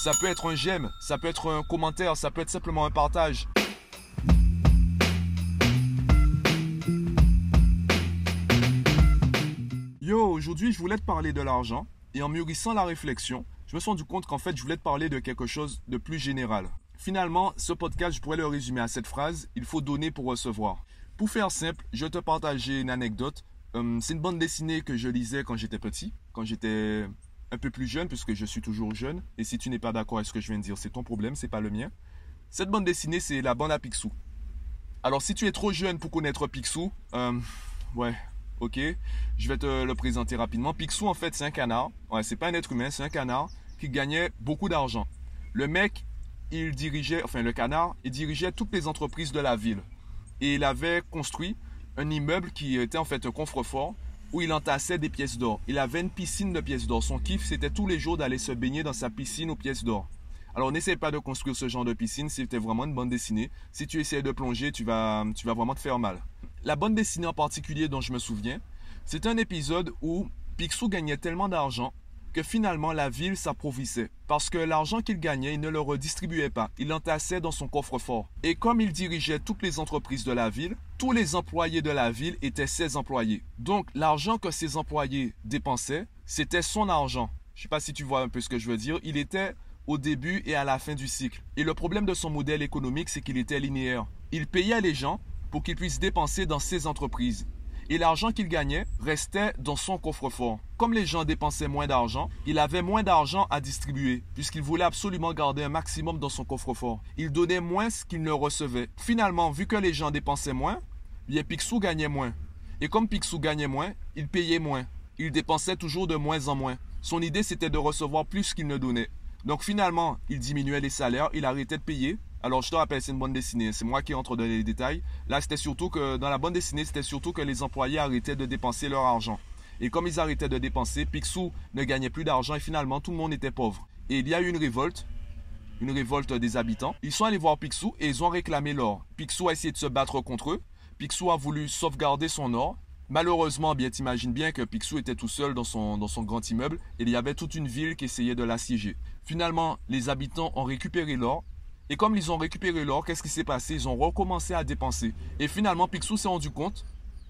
Ça peut être un j'aime, ça peut être un commentaire, ça peut être simplement un partage. Yo, aujourd'hui je voulais te parler de l'argent et en mûrissant la réflexion, je me suis rendu compte qu'en fait je voulais te parler de quelque chose de plus général. Finalement, ce podcast, je pourrais le résumer à cette phrase, il faut donner pour recevoir. Pour faire simple, je vais te partager une anecdote. Euh, c'est une bande dessinée que je lisais quand j'étais petit, quand j'étais un peu plus jeune, puisque je suis toujours jeune. Et si tu n'es pas d'accord avec ce que je viens de dire, c'est ton problème, c'est pas le mien. Cette bande dessinée, c'est la bande à Picsou. Alors, si tu es trop jeune pour connaître Picsou, euh, ouais, ok, je vais te le présenter rapidement. Picsou, en fait, c'est un canard. Ouais, c'est pas un être humain, c'est un canard qui gagnait beaucoup d'argent. Le mec, il dirigeait, enfin, le canard, il dirigeait toutes les entreprises de la ville. Et il avait construit un immeuble qui était en fait un coffre-fort où il entassait des pièces d'or. Il avait une piscine de pièces d'or. Son kiff, c'était tous les jours d'aller se baigner dans sa piscine aux pièces d'or. Alors n'essaie pas de construire ce genre de piscine si vraiment une bande dessinée. Si tu essaies de plonger, tu vas, tu vas vraiment te faire mal. La bande dessinée en particulier dont je me souviens, c'est un épisode où Picsou gagnait tellement d'argent que finalement la ville s'approvissait. Parce que l'argent qu'il gagnait, il ne le redistribuait pas. Il l'entassait dans son coffre-fort. Et comme il dirigeait toutes les entreprises de la ville, tous les employés de la ville étaient ses employés. Donc l'argent que ses employés dépensaient, c'était son argent. Je ne sais pas si tu vois un peu ce que je veux dire. Il était au début et à la fin du cycle. Et le problème de son modèle économique, c'est qu'il était linéaire. Il payait les gens pour qu'ils puissent dépenser dans ses entreprises et l'argent qu'il gagnait restait dans son coffre-fort. Comme les gens dépensaient moins d'argent, il avait moins d'argent à distribuer, puisqu'il voulait absolument garder un maximum dans son coffre-fort. Il donnait moins ce qu'il ne recevait. Finalement, vu que les gens dépensaient moins, bien Picsou gagnait moins. Et comme Picsou gagnait moins, il payait moins. Il dépensait toujours de moins en moins. Son idée, c'était de recevoir plus qu'il ne donnait. Donc finalement, il diminuait les salaires, il arrêtait de payer, alors, je te rappelle, c'est une bande dessinée. C'est moi qui entre dans les détails. Là, c'était surtout que, dans la bande dessinée, c'était surtout que les employés arrêtaient de dépenser leur argent. Et comme ils arrêtaient de dépenser, Picsou ne gagnait plus d'argent et finalement, tout le monde était pauvre. Et il y a eu une révolte, une révolte des habitants. Ils sont allés voir Picsou et ils ont réclamé l'or. Picsou a essayé de se battre contre eux. Picsou a voulu sauvegarder son or. Malheureusement, bien t'imagines bien que Picsou était tout seul dans son, dans son grand immeuble et il y avait toute une ville qui essayait de l'assiéger. Finalement, les habitants ont récupéré l'or et comme ils ont récupéré l'or, qu'est-ce qui s'est passé? Ils ont recommencé à dépenser. Et finalement, Picsou s'est rendu compte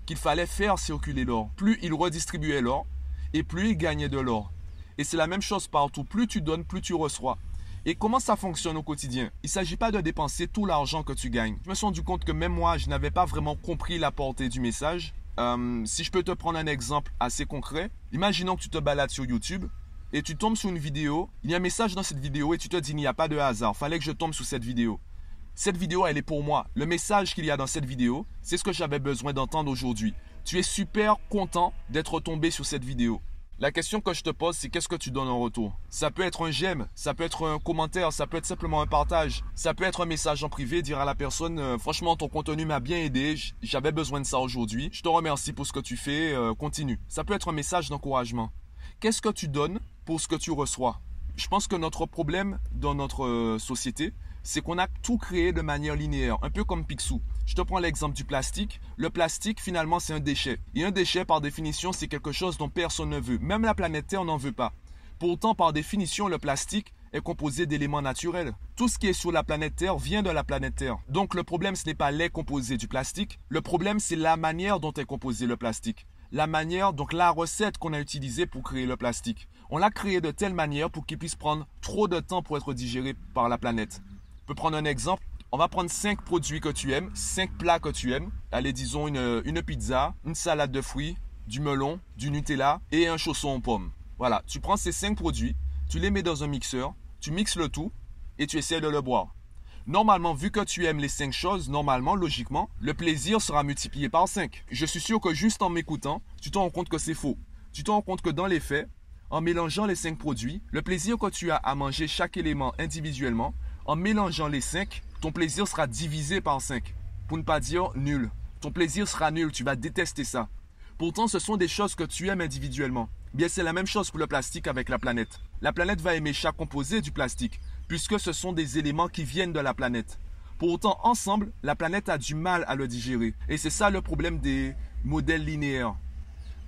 qu'il fallait faire circuler l'or. Plus il redistribuait l'or, et plus il gagnait de l'or. Et c'est la même chose partout. Plus tu donnes, plus tu reçois. Et comment ça fonctionne au quotidien? Il ne s'agit pas de dépenser tout l'argent que tu gagnes. Je me suis rendu compte que même moi, je n'avais pas vraiment compris la portée du message. Euh, si je peux te prendre un exemple assez concret, imaginons que tu te balades sur YouTube et tu tombes sur une vidéo, il y a un message dans cette vidéo et tu te dis il n'y a pas de hasard, fallait que je tombe sur cette vidéo. Cette vidéo, elle est pour moi. Le message qu'il y a dans cette vidéo, c'est ce que j'avais besoin d'entendre aujourd'hui. Tu es super content d'être tombé sur cette vidéo. La question que je te pose, c'est qu'est-ce que tu donnes en retour? Ça peut être un j'aime, ça peut être un commentaire, ça peut être simplement un partage, ça peut être un message en privé, dire à la personne, euh, franchement, ton contenu m'a bien aidé, j'avais besoin de ça aujourd'hui, je te remercie pour ce que tu fais, euh, continue. Ça peut être un message d'encouragement. Qu'est-ce que tu donnes pour ce que tu reçois? Je pense que notre problème dans notre euh, société, c'est qu'on a tout créé de manière linéaire, un peu comme Picsou. Je te prends l'exemple du plastique. Le plastique, finalement, c'est un déchet. Et un déchet, par définition, c'est quelque chose dont personne ne veut. Même la planète Terre n'en veut pas. Pourtant, par définition, le plastique est composé d'éléments naturels. Tout ce qui est sur la planète Terre vient de la planète Terre. Donc le problème, ce n'est pas les composés du plastique. Le problème, c'est la manière dont est composé le plastique la manière, donc la recette qu'on a utilisée pour créer le plastique. On l'a créé de telle manière pour qu'il puisse prendre trop de temps pour être digéré par la planète. Peut prendre un exemple. On va prendre 5 produits que tu aimes, 5 plats que tu aimes. Allez, disons une, une pizza, une salade de fruits, du melon, du Nutella et un chausson aux pommes. Voilà, tu prends ces 5 produits, tu les mets dans un mixeur, tu mixes le tout et tu essaies de le boire. Normalement, vu que tu aimes les 5 choses, normalement, logiquement, le plaisir sera multiplié par 5. Je suis sûr que juste en m'écoutant, tu te rends compte que c'est faux. Tu te rends compte que dans les faits, en mélangeant les 5 produits, le plaisir que tu as à manger chaque élément individuellement, en mélangeant les 5, ton plaisir sera divisé par 5. Pour ne pas dire nul. Ton plaisir sera nul, tu vas détester ça. Pourtant, ce sont des choses que tu aimes individuellement. Bien, c'est la même chose pour le plastique avec la planète. La planète va aimer chaque composé du plastique puisque ce sont des éléments qui viennent de la planète. Pourtant, ensemble, la planète a du mal à le digérer. Et c'est ça le problème des modèles linéaires.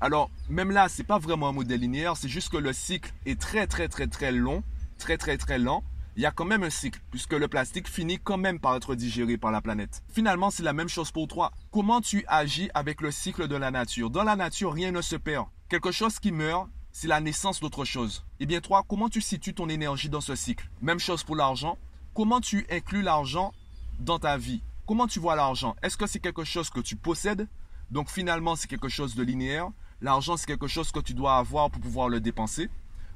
Alors, même là, ce n'est pas vraiment un modèle linéaire, c'est juste que le cycle est très très très très long très très très lent, il y a quand même un cycle, puisque le plastique finit quand même par être digéré par la planète. Finalement, c'est la même chose pour toi. Comment tu agis avec le cycle de la nature? Dans la nature, rien ne se perd. Quelque chose qui meurt, c'est la naissance d'autre chose. Eh bien toi, comment tu situes ton énergie dans ce cycle? Même chose pour l'argent. Comment tu inclus l'argent dans ta vie? Comment tu vois l'argent? Est-ce que c'est quelque chose que tu possèdes? Donc finalement, c'est quelque chose de linéaire. L'argent, c'est quelque chose que tu dois avoir pour pouvoir le dépenser.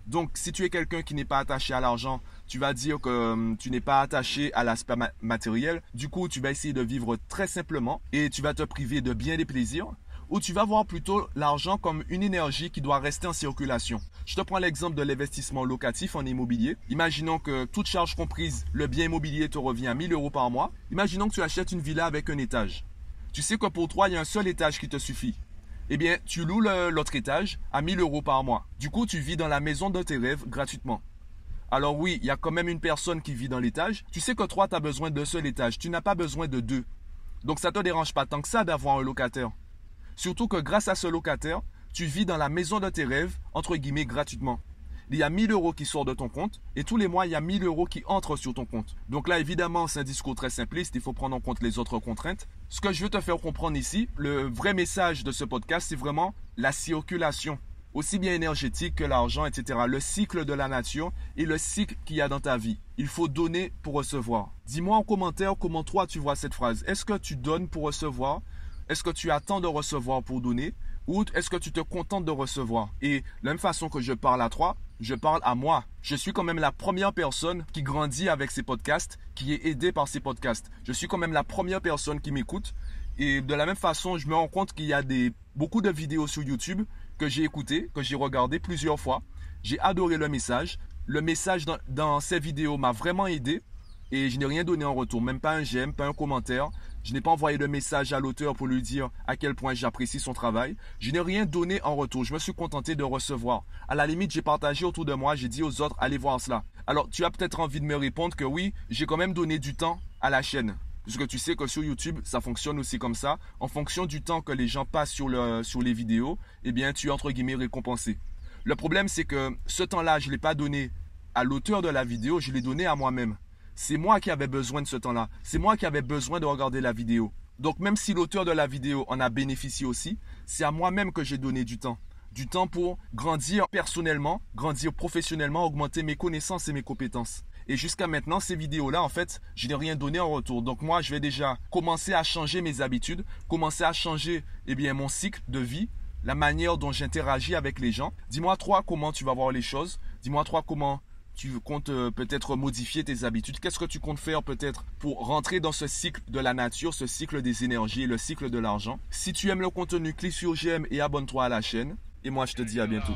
Donc, si tu es quelqu'un qui n'est pas attaché à l'argent, tu vas dire que euh, tu n'es pas attaché à l'aspect matériel. Du coup, tu vas essayer de vivre très simplement et tu vas te priver de bien des plaisirs. Ou tu vas voir plutôt l'argent comme une énergie qui doit rester en circulation. Je te prends l'exemple de l'investissement locatif en immobilier. Imaginons que toute charge comprise, le bien immobilier te revient à 1000 euros par mois. Imaginons que tu achètes une villa avec un étage. Tu sais que pour toi, il y a un seul étage qui te suffit eh bien, tu loues l'autre étage à 1000 euros par mois. Du coup, tu vis dans la maison de tes rêves gratuitement. Alors oui, il y a quand même une personne qui vit dans l'étage. Tu sais que toi, tu as besoin d'un seul étage. Tu n'as pas besoin de deux. Donc ça ne te dérange pas tant que ça d'avoir un locataire. Surtout que grâce à ce locataire, tu vis dans la maison de tes rêves, entre guillemets, gratuitement il y a 1000 euros qui sortent de ton compte et tous les mois, il y a 1000 euros qui entrent sur ton compte. Donc là, évidemment, c'est un discours très simpliste. Il faut prendre en compte les autres contraintes. Ce que je veux te faire comprendre ici, le vrai message de ce podcast, c'est vraiment la circulation, aussi bien énergétique que l'argent, etc. Le cycle de la nature et le cycle qu'il y a dans ta vie. Il faut donner pour recevoir. Dis-moi en commentaire comment toi tu vois cette phrase. Est-ce que tu donnes pour recevoir? Est-ce que tu attends de recevoir pour donner? Ou est-ce que tu te contentes de recevoir? Et de la même façon que je parle à toi, je parle à moi. Je suis quand même la première personne qui grandit avec ces podcasts, qui est aidée par ces podcasts. Je suis quand même la première personne qui m'écoute. Et de la même façon, je me rends compte qu'il y a beaucoup de vidéos sur YouTube que j'ai écoutées, que j'ai regardées plusieurs fois. J'ai adoré le message. Le message dans, dans ces vidéos m'a vraiment aidé et je n'ai rien donné en retour, même pas un j'aime, pas un commentaire. Je n'ai pas envoyé de message à l'auteur pour lui dire à quel point j'apprécie son travail. Je n'ai rien donné en retour. Je me suis contenté de recevoir. À la limite, j'ai partagé autour de moi, j'ai dit aux autres, allez voir cela. Alors, tu as peut-être envie de me répondre que oui, j'ai quand même donné du temps à la chaîne. Puisque tu sais que sur YouTube, ça fonctionne aussi comme ça. En fonction du temps que les gens passent sur les vidéos, eh bien, tu es entre guillemets récompensé. Le problème, c'est que ce temps-là, je ne l'ai pas donné à l'auteur de la vidéo, je l'ai donné à moi-même. C'est moi qui avais besoin de ce temps-là. C'est moi qui avais besoin de regarder la vidéo. Donc même si l'auteur de la vidéo en a bénéficié aussi, c'est à moi-même que j'ai donné du temps. Du temps pour grandir personnellement, grandir professionnellement, augmenter mes connaissances et mes compétences. Et jusqu'à maintenant, ces vidéos-là, en fait, je n'ai rien donné en retour. Donc moi, je vais déjà commencer à changer mes habitudes, commencer à changer eh bien, mon cycle de vie, la manière dont j'interagis avec les gens. Dis-moi, toi, comment tu vas voir les choses. Dis-moi, toi, comment tu comptes euh, peut-être modifier tes habitudes Qu'est-ce que tu comptes faire peut-être pour rentrer dans ce cycle de la nature, ce cycle des énergies le cycle de l'argent? Si tu aimes le contenu, clique sur j'aime et abonne-toi à la chaîne. Et moi, je te dis à bientôt.